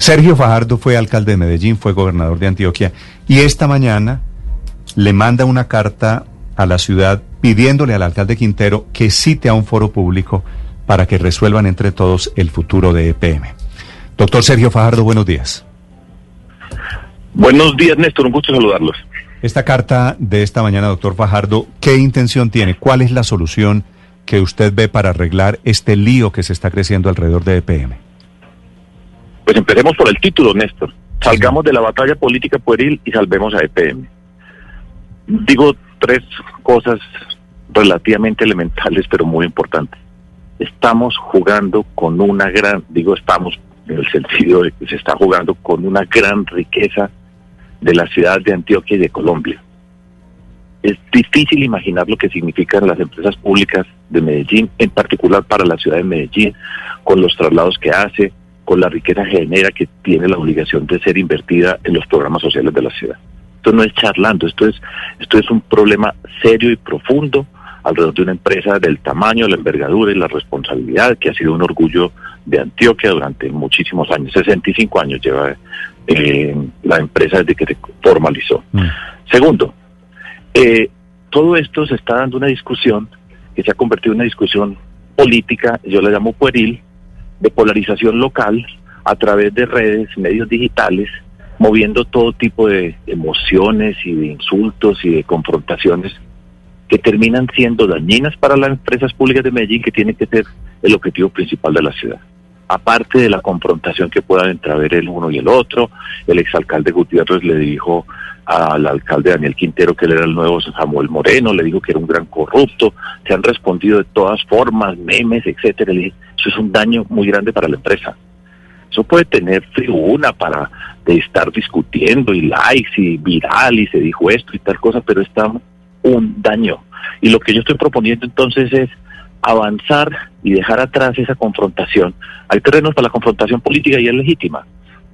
Sergio Fajardo fue alcalde de Medellín, fue gobernador de Antioquia y esta mañana le manda una carta a la ciudad pidiéndole al alcalde Quintero que cite a un foro público para que resuelvan entre todos el futuro de EPM. Doctor Sergio Fajardo, buenos días. Buenos días, Néstor, un gusto saludarlos. Esta carta de esta mañana, doctor Fajardo, ¿qué intención tiene? ¿Cuál es la solución que usted ve para arreglar este lío que se está creciendo alrededor de EPM? Pues empecemos por el título, Néstor. Salgamos de la batalla política pueril y salvemos a EPM. Digo tres cosas relativamente elementales, pero muy importantes. Estamos jugando con una gran, digo estamos en el sentido de que se está jugando con una gran riqueza de la ciudad de Antioquia y de Colombia. Es difícil imaginar lo que significan las empresas públicas de Medellín, en particular para la ciudad de Medellín, con los traslados que hace, con la riqueza genera que tiene la obligación de ser invertida en los programas sociales de la ciudad. Esto no es charlando, esto es, esto es un problema serio y profundo alrededor de una empresa del tamaño, la envergadura y la responsabilidad que ha sido un orgullo de Antioquia durante muchísimos años, 65 años lleva eh, la empresa desde que se formalizó. Mm. Segundo, eh, todo esto se está dando una discusión que se ha convertido en una discusión política, yo la llamo pueril, de polarización local a través de redes, medios digitales, moviendo todo tipo de emociones y de insultos y de confrontaciones que terminan siendo dañinas para las empresas públicas de Medellín, que tiene que ser el objetivo principal de la ciudad. Aparte de la confrontación que puedan entrever el uno y el otro, el exalcalde Gutiérrez le dijo al alcalde Daniel Quintero que él era el nuevo Samuel Moreno, le dijo que era un gran corrupto, se han respondido de todas formas, memes, etcétera. eso es un daño muy grande para la empresa. Eso puede tener tribuna para estar discutiendo y likes y viral y se dijo esto y tal cosa, pero está un daño. Y lo que yo estoy proponiendo entonces es avanzar y dejar atrás esa confrontación. Hay terrenos para la confrontación política y es legítima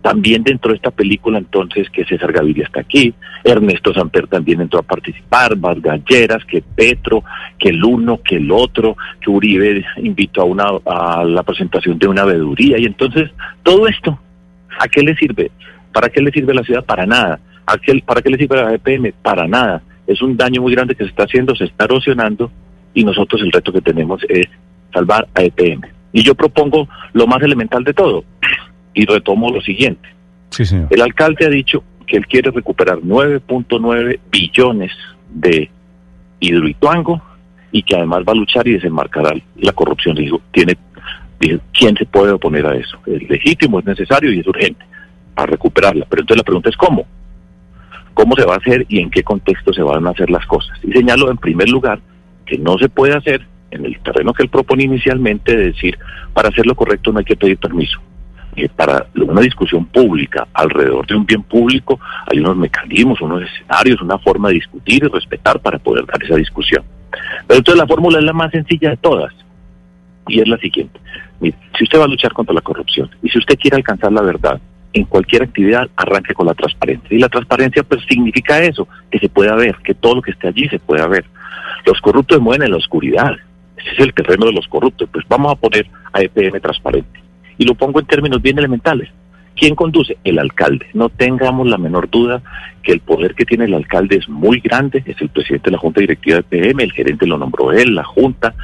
también dentro de esta película entonces que César Gaviria está aquí, Ernesto Samper también entró a participar, más Galleras, que Petro, que el uno, que el otro, que Uribe invitó a, una, a la presentación de una veeduría y entonces todo esto, ¿a qué le sirve? ¿Para qué le sirve la ciudad? Para nada. ¿A qué, ¿Para qué le sirve la EPM? Para nada. Es un daño muy grande que se está haciendo, se está erosionando y nosotros el reto que tenemos es salvar a EPM. Y yo propongo lo más elemental de todo, y retomo lo siguiente. El alcalde ha dicho que él quiere recuperar 9.9 billones de hidroituango y que además va a luchar y desenmarcará la corrupción. Dijo, tiene, ¿quién se puede oponer a eso? Es legítimo, es necesario y es urgente para recuperarla. Pero entonces la pregunta es cómo. ¿Cómo se va a hacer y en qué contexto se van a hacer las cosas? Y señalo en primer lugar que no se puede hacer en el terreno que él propone inicialmente, de decir, para hacer lo correcto no hay que pedir permiso para una discusión pública alrededor de un bien público hay unos mecanismos, unos escenarios, una forma de discutir y respetar para poder dar esa discusión. Pero entonces la fórmula es la más sencilla de todas y es la siguiente. si usted va a luchar contra la corrupción y si usted quiere alcanzar la verdad en cualquier actividad, arranque con la transparencia. Y la transparencia pues significa eso, que se pueda ver, que todo lo que esté allí se pueda ver. Los corruptos mueven en la oscuridad. Ese es el terreno de los corruptos. Pues vamos a poner a EPM transparente. Y lo pongo en términos bien elementales. ¿Quién conduce? El alcalde. No tengamos la menor duda que el poder que tiene el alcalde es muy grande. Es el presidente de la Junta Directiva de PM, el gerente lo nombró él, la Junta.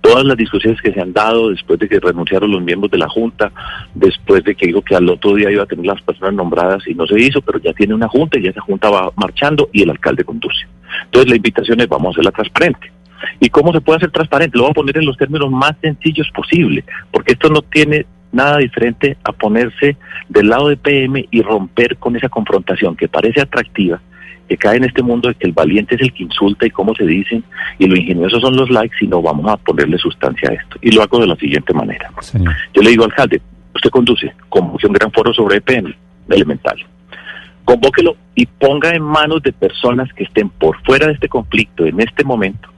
Todas las discusiones que se han dado después de que renunciaron los miembros de la Junta, después de que dijo que al otro día iba a tener las personas nombradas y no se hizo, pero ya tiene una Junta y esa Junta va marchando y el alcalde conduce. Entonces la invitación es vamos a hacerla transparente. ¿Y cómo se puede hacer transparente? Lo voy a poner en los términos más sencillos posible, porque esto no tiene nada diferente a ponerse del lado de PM y romper con esa confrontación que parece atractiva, que cae en este mundo de que el valiente es el que insulta y cómo se dicen, y lo ingenioso son los likes, y no vamos a ponerle sustancia a esto. Y lo hago de la siguiente manera. Yo le digo al alcalde, usted conduce, convoque un gran foro sobre EPM, elemental. Convóquelo y ponga en manos de personas que estén por fuera de este conflicto en este momento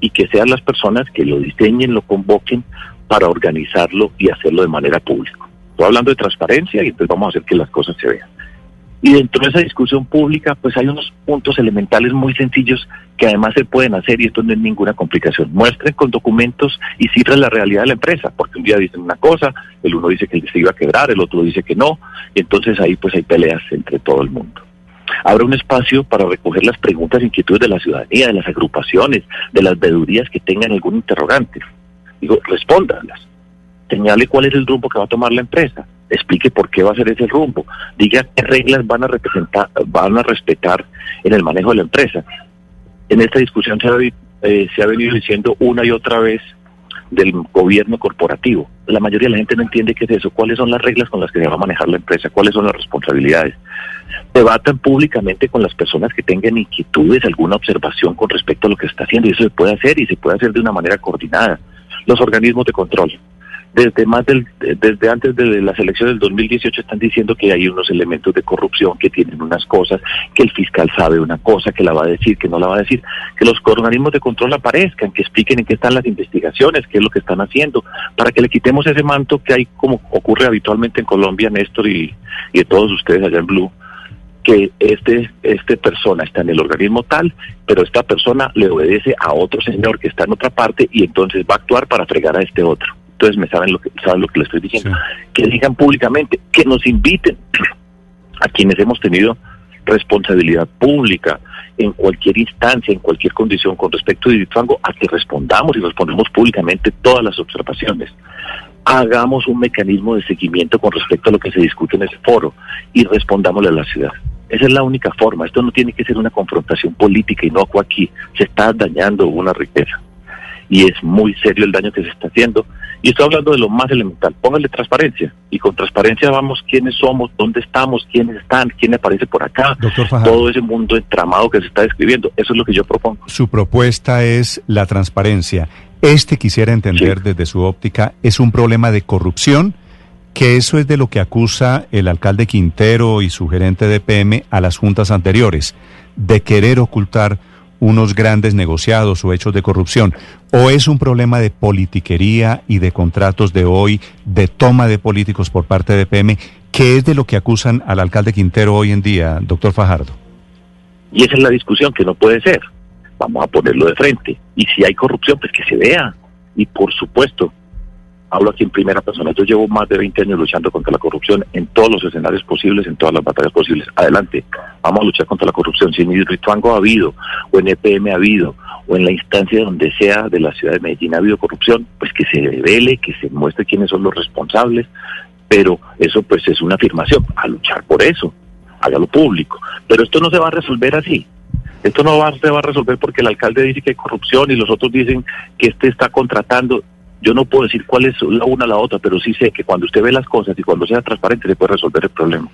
y que sean las personas que lo diseñen, lo convoquen para organizarlo y hacerlo de manera pública. Estoy hablando de transparencia y entonces vamos a hacer que las cosas se vean. Y dentro de esa discusión pública, pues hay unos puntos elementales muy sencillos que además se pueden hacer y esto no es ninguna complicación. Muestren con documentos y cifras la realidad de la empresa, porque un día dicen una cosa, el uno dice que se iba a quebrar, el otro dice que no, y entonces ahí pues hay peleas entre todo el mundo. Habrá un espacio para recoger las preguntas e inquietudes de la ciudadanía, de las agrupaciones, de las vedurías que tengan algún interrogante. Digo, respóndanlas. Señale cuál es el rumbo que va a tomar la empresa explique por qué va a ser ese rumbo, diga qué reglas van a representar, van a respetar en el manejo de la empresa. En esta discusión se ha, eh, se ha venido diciendo una y otra vez del gobierno corporativo. La mayoría de la gente no entiende qué es eso, cuáles son las reglas con las que se va a manejar la empresa, cuáles son las responsabilidades. Debatan públicamente con las personas que tengan inquietudes, alguna observación con respecto a lo que está haciendo, y eso se puede hacer y se puede hacer de una manera coordinada. Los organismos de control, desde más del, desde antes de las elecciones del 2018 están diciendo que hay unos elementos de corrupción que tienen unas cosas, que el fiscal sabe una cosa, que la va a decir, que no la va a decir, que los organismos de control aparezcan, que expliquen en qué están las investigaciones, qué es lo que están haciendo, para que le quitemos ese manto que hay como ocurre habitualmente en Colombia, Néstor y, y todos ustedes allá en Blue, que este, este persona está en el organismo tal, pero esta persona le obedece a otro señor que está en otra parte y entonces va a actuar para fregar a este otro entonces me saben lo que saben lo que les estoy diciendo, que digan públicamente, que nos inviten a quienes hemos tenido responsabilidad pública en cualquier instancia, en cualquier condición con respecto a Diritango, a que respondamos y respondemos públicamente todas las observaciones. Hagamos un mecanismo de seguimiento con respecto a lo que se discute en ese foro y respondámosle a la ciudad. Esa es la única forma. Esto no tiene que ser una confrontación política y no aquí. Se está dañando una riqueza. Y es muy serio el daño que se está haciendo y estoy hablando de lo más elemental. Póngale transparencia. Y con transparencia vamos quiénes somos, dónde estamos, quiénes están, quién aparece por acá. todo ese mundo entramado que se está describiendo. Eso es lo que yo propongo. Su propuesta es la transparencia. Este quisiera entender desde su óptica, ¿es un problema de corrupción? Que eso es de lo que acusa el alcalde Quintero y su gerente de PM a las juntas anteriores, de querer ocultar unos grandes negociados o hechos de corrupción? ¿O es un problema de politiquería y de contratos de hoy, de toma de políticos por parte de PM, que es de lo que acusan al alcalde Quintero hoy en día, doctor Fajardo? Y esa es la discusión que no puede ser. Vamos a ponerlo de frente. Y si hay corrupción, pues que se vea. Y por supuesto, hablo aquí en primera persona. Yo llevo más de 20 años luchando contra la corrupción en todos los escenarios posibles, en todas las batallas posibles. Adelante, vamos a luchar contra la corrupción. Si en Hidroituango ha habido, o en EPM ha habido, o en la instancia donde sea de la ciudad de Medellín ha habido corrupción, pues que se revele, que se muestre quiénes son los responsables. Pero eso pues es una afirmación, a luchar por eso, hágalo público. Pero esto no se va a resolver así. Esto no va, se va a resolver porque el alcalde dice que hay corrupción y los otros dicen que este está contratando. Yo no puedo decir cuál es la una a la otra, pero sí sé que cuando usted ve las cosas y cuando sea transparente se puede resolver el problema.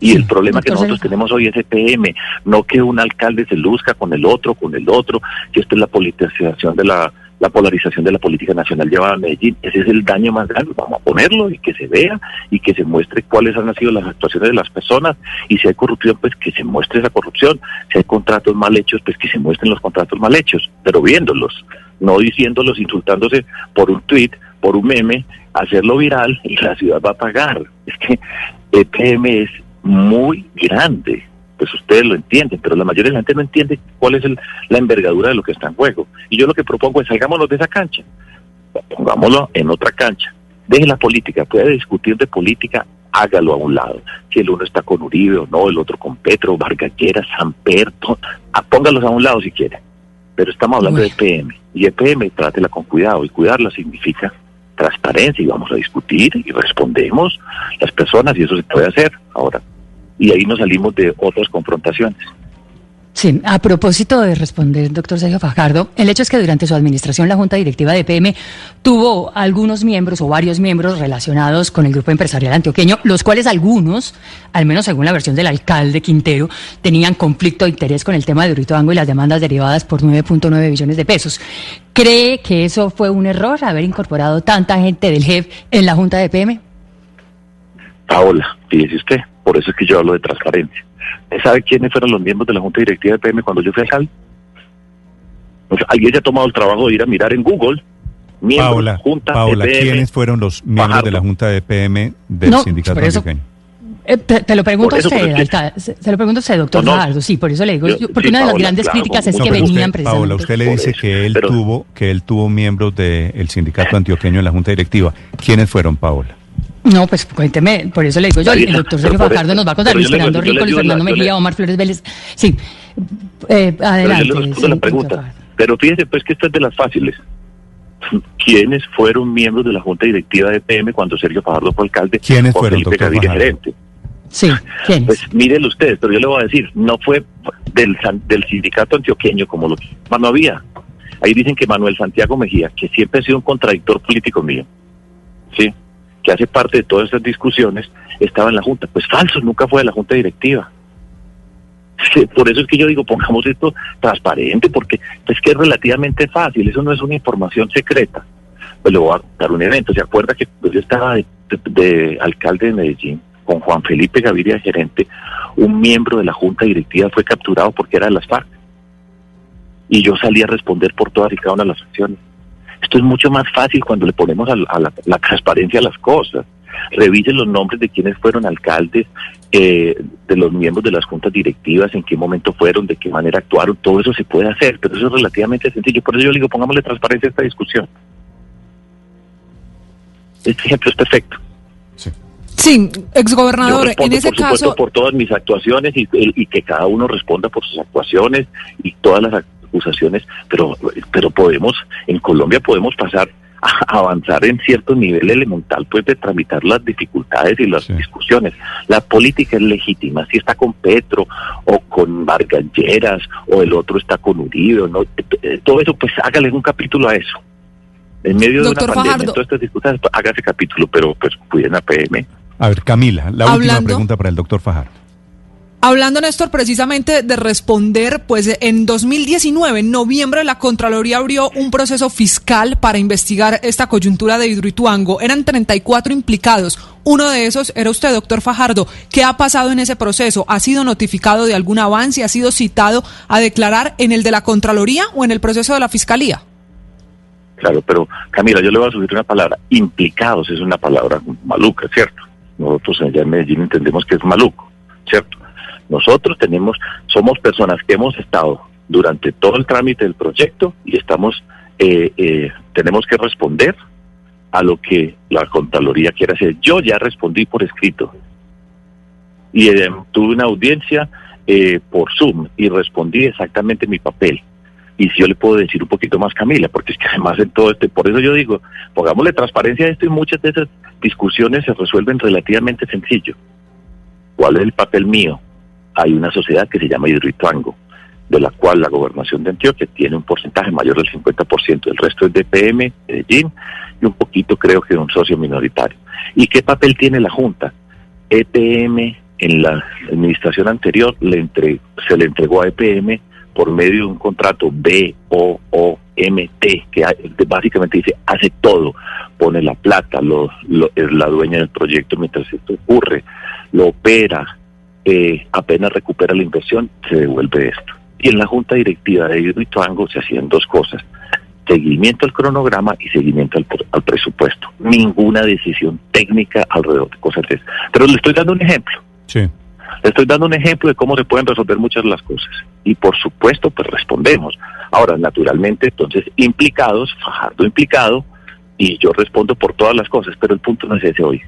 Y el problema que nosotros tenemos hoy es EPM, no que un alcalde se luzca con el otro, con el otro, que esto es la politización de la, la polarización de la política nacional llevada a Medellín. Ese es el daño más grande. Vamos a ponerlo y que se vea y que se muestre cuáles han sido las actuaciones de las personas. Y si hay corrupción, pues que se muestre esa corrupción. Si hay contratos mal hechos, pues que se muestren los contratos mal hechos, pero viéndolos no diciéndolos, insultándose por un tweet, por un meme, hacerlo viral y la ciudad va a pagar. Es que EPM es muy grande, pues ustedes lo entienden, pero la mayoría de la gente no entiende cuál es la envergadura de lo que está en juego. Y yo lo que propongo es salgámonos de esa cancha, pongámoslo en otra cancha. Deje la política, puede discutir de política, hágalo a un lado. Si el uno está con Uribe o no, el otro con Petro, Vargallera, Samperto, ah, póngalos a un lado si quieren. Pero estamos hablando de EPM y EPM trátela con cuidado y cuidarla significa transparencia y vamos a discutir y respondemos las personas y eso se puede hacer ahora. Y ahí nos salimos de otras confrontaciones. Sí, a propósito de responder, doctor Sergio Fajardo, el hecho es que durante su administración la Junta Directiva de PM tuvo algunos miembros o varios miembros relacionados con el grupo empresarial antioqueño, los cuales algunos, al menos según la versión del alcalde Quintero, tenían conflicto de interés con el tema de Urituango y las demandas derivadas por 9.9 billones de pesos. ¿Cree que eso fue un error, haber incorporado tanta gente del JEF en la Junta de PM? Paola, fíjese usted, por eso es que yo hablo de transparencia ¿Sabe quiénes fueron los miembros de la Junta Directiva de PM cuando yo fui alcalde? alguien ya ha tomado el trabajo de ir a mirar en Google. Miembros, Paula, Junta Paula, ¿quiénes fueron los miembros de la Junta de PM del sindicato eso, Eh, te, lo pregunto a usted, alcalde, se, lo pregunto a usted, doctor no, sí, por eso le digo, porque una de las grandes críticas es que venían precisamente... Paola, usted le dice que él tuvo que él tuvo miembros del sindicato antioqueño en la Junta Directiva. ¿Quiénes fueron, Paola? No, pues cuénteme, por eso le digo yo, el doctor Sergio Fajardo nos va a contar, Luis Fernando Rico, Luis Fernando Mejía, Omar Flores Vélez. Sí, eh, adelante. Pero, la pregunta. pero fíjese pues que esto es de las fáciles. ¿Quiénes fueron miembros de la Junta Directiva de PM cuando Sergio Fajardo fue alcalde? ¿Quiénes fueron, doctor gerente? Sí, ¿quiénes? Pues mírenlo ustedes, pero yo le voy a decir, no fue del, del sindicato antioqueño como lo que no había. Ahí dicen que Manuel Santiago Mejía, que siempre ha sido un contradictor político mío, ¿sí? Que hace parte de todas estas discusiones, estaba en la Junta. Pues falso, nunca fue de la Junta Directiva. Por eso es que yo digo, pongamos esto transparente, porque es que es relativamente fácil, eso no es una información secreta. Pues le voy a dar un evento. ¿Se acuerda que yo estaba de, alcalde de Medellín con Juan Felipe Gaviria, gerente? Un miembro de la Junta Directiva fue capturado porque era de las FARC. Y yo salí a responder por todas y cada una de las acciones. Esto es mucho más fácil cuando le ponemos a, la, transparencia a las cosas. Revisen los nombres de quienes fueron alcaldes, eh, de los miembros de las juntas directivas, en qué momento fueron, de qué manera actuaron. Todo eso se puede hacer, pero eso es relativamente sencillo. Por eso yo digo, pongámosle transparencia a esta discusión. Este ejemplo es perfecto. Sí, exgobernador, en ese por supuesto, por todas mis actuaciones y, y, que cada uno responda por sus actuaciones y todas las acusaciones, pero, pero podemos, en Colombia podemos pasar a avanzar en cierto nivel elemental pues de tramitar las dificultades y las discusiones. La política es legítima, si está con Petro o con Vargas o el otro está con Uribe, ¿no? Eh, todo eso pues hágale un capítulo a eso. En medio de una pandemia, todas estas discusiones, pues, ese capítulo, pero pues cuiden a PM. A ver, Camila, la última pregunta para el doctor Fajardo. Hablando, Néstor, precisamente de responder, pues en 2019, en noviembre, la Contraloría abrió un proceso fiscal para investigar esta coyuntura de Hidroituango. Eran 34 implicados. Uno de esos era usted, doctor Fajardo. ¿Qué ha pasado en ese proceso? ¿Ha sido notificado de algún avance? ¿Ha sido citado a declarar en el de la Contraloría o en el proceso de la Fiscalía? Claro, pero Camila, yo le voy a subir una palabra. Implicados es una palabra maluca, ¿cierto? Nosotros allá en Medellín entendemos que es maluco, ¿cierto? Nosotros tenemos, somos personas que hemos estado durante todo el trámite del proyecto y estamos, eh, eh, tenemos que responder a lo que la Contraloría quiere hacer. Yo ya respondí por escrito y eh, tuve una audiencia por Zoom y respondí exactamente mi papel. Y si yo le puedo decir un poquito más, Camila, porque es que además en todo este, por eso yo digo, pongámosle transparencia a esto y muchas de esas discusiones se resuelven relativamente sencillo. ¿Cuál es el papel mío? Hay una sociedad que se llama Hidroituango, de la cual la gobernación de Antioquia tiene un porcentaje mayor del 50%, el resto es DPM, Medellín, y un poquito creo que un socio minoritario. ¿Y qué papel tiene la Junta? EPM en la administración anterior le se le entregó a EPM por medio de un contrato B-O-O-M-T, que básicamente dice, hace todo, pone la plata, lo, es la dueña del proyecto mientras esto ocurre, lo opera, eh, apenas recupera la inversión, se devuelve esto. Y en la junta directiva de Hidroituango se hacían dos cosas, seguimiento al cronograma y seguimiento al, presupuesto. Ninguna decisión técnica alrededor de cosas de. Pero le estoy dando un ejemplo. Sí. Le estoy dando un ejemplo de cómo se pueden resolver muchas de las cosas. Y por supuesto, pues respondemos. Ahora, naturalmente, entonces, implicados, Fajardo implicado, y yo respondo por todas las cosas, pero el punto no es ese hoy.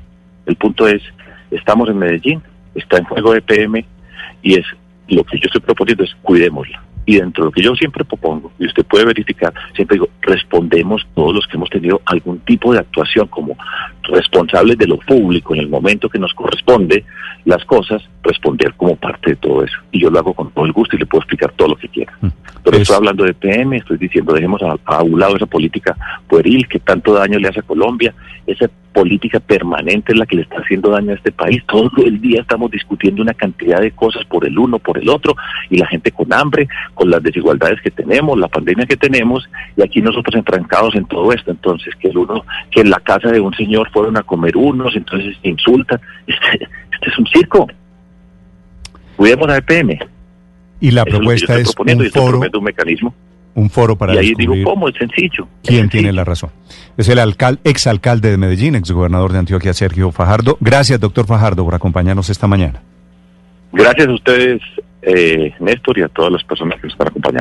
El punto es, estamos en Medellín, está en juego de PM y es lo que yo estoy proponiendo es cuidémosla. Y dentro de lo que yo siempre propongo, y usted puede verificar, siempre digo, respondemos todos los que hemos tenido algún tipo de actuación como responsables de lo público en el momento que nos corresponde las cosas, responder como parte de todo eso. Y yo lo hago con todo el gusto y le puedo explicar todo lo que quiera. Mm. Pero estoy hablando de PM, estoy diciendo, dejemos a, un lado esa política pueril que tanto daño le hace a Colombia, esa política permanente es la que le está haciendo daño a este país. Todo el día estamos discutiendo una cantidad de cosas por el uno, por el otro, y la gente con hambre, con las desigualdades que tenemos, la pandemia que tenemos, y aquí nosotros enfrancados en todo esto. Entonces, que el uno, que en la casa de un señor fueron a comer unos, entonces insultan. Este, este es un circo. Cuidemos a EPM. Y la propuesta es, un foro, un mecanismo. Un foro para y ahí digo, ¿cómo? Es sencillo. ¿Quién tiene la razón? Es el alcalde, exalcalde de Medellín, exgobernador de Antioquia, Sergio Fajardo. Gracias, doctor Fajardo, por acompañarnos esta mañana. Gracias a ustedes, eh, Néstor y a todas las personas que nos están acompañando.